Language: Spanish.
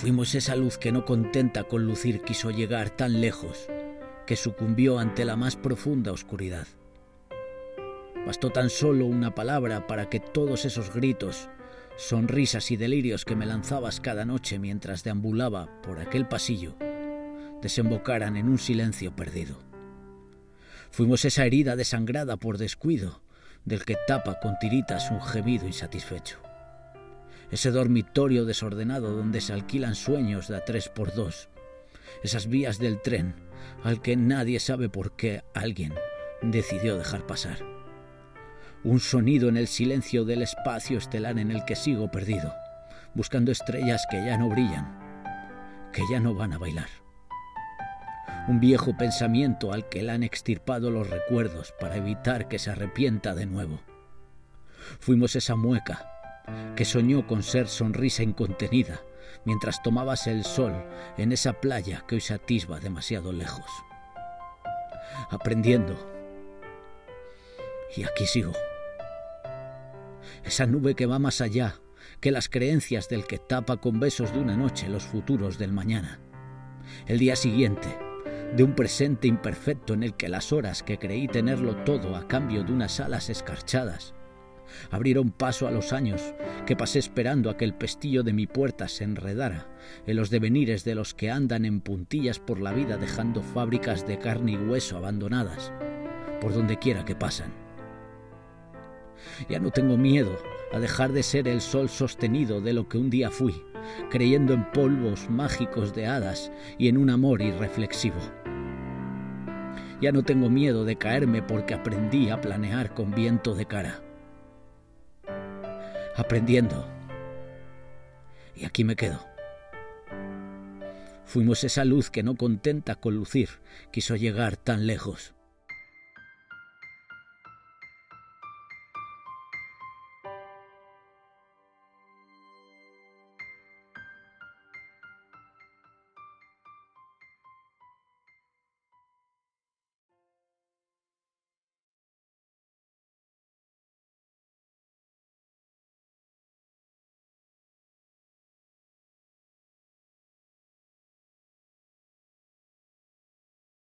Fuimos esa luz que no contenta con lucir quiso llegar tan lejos, que sucumbió ante la más profunda oscuridad. Bastó tan solo una palabra para que todos esos gritos, sonrisas y delirios que me lanzabas cada noche mientras deambulaba por aquel pasillo, desembocaran en un silencio perdido. Fuimos esa herida desangrada por descuido, del que tapa con tiritas un gemido insatisfecho. Ese dormitorio desordenado donde se alquilan sueños de a tres por dos. Esas vías del tren al que nadie sabe por qué alguien decidió dejar pasar. Un sonido en el silencio del espacio estelar en el que sigo perdido, buscando estrellas que ya no brillan, que ya no van a bailar un viejo pensamiento al que le han extirpado los recuerdos para evitar que se arrepienta de nuevo. Fuimos esa mueca que soñó con ser sonrisa incontenida mientras tomabas el sol en esa playa que hoy se atisba demasiado lejos. Aprendiendo. Y aquí sigo. Esa nube que va más allá que las creencias del que tapa con besos de una noche los futuros del mañana. El día siguiente, de un presente imperfecto en el que las horas que creí tenerlo todo a cambio de unas alas escarchadas abrieron paso a los años que pasé esperando a que el pestillo de mi puerta se enredara en los devenires de los que andan en puntillas por la vida dejando fábricas de carne y hueso abandonadas por donde quiera que pasan. Ya no tengo miedo a dejar de ser el sol sostenido de lo que un día fui, creyendo en polvos mágicos de hadas y en un amor irreflexivo. Ya no tengo miedo de caerme porque aprendí a planear con viento de cara. Aprendiendo. Y aquí me quedo. Fuimos esa luz que no contenta con lucir quiso llegar tan lejos.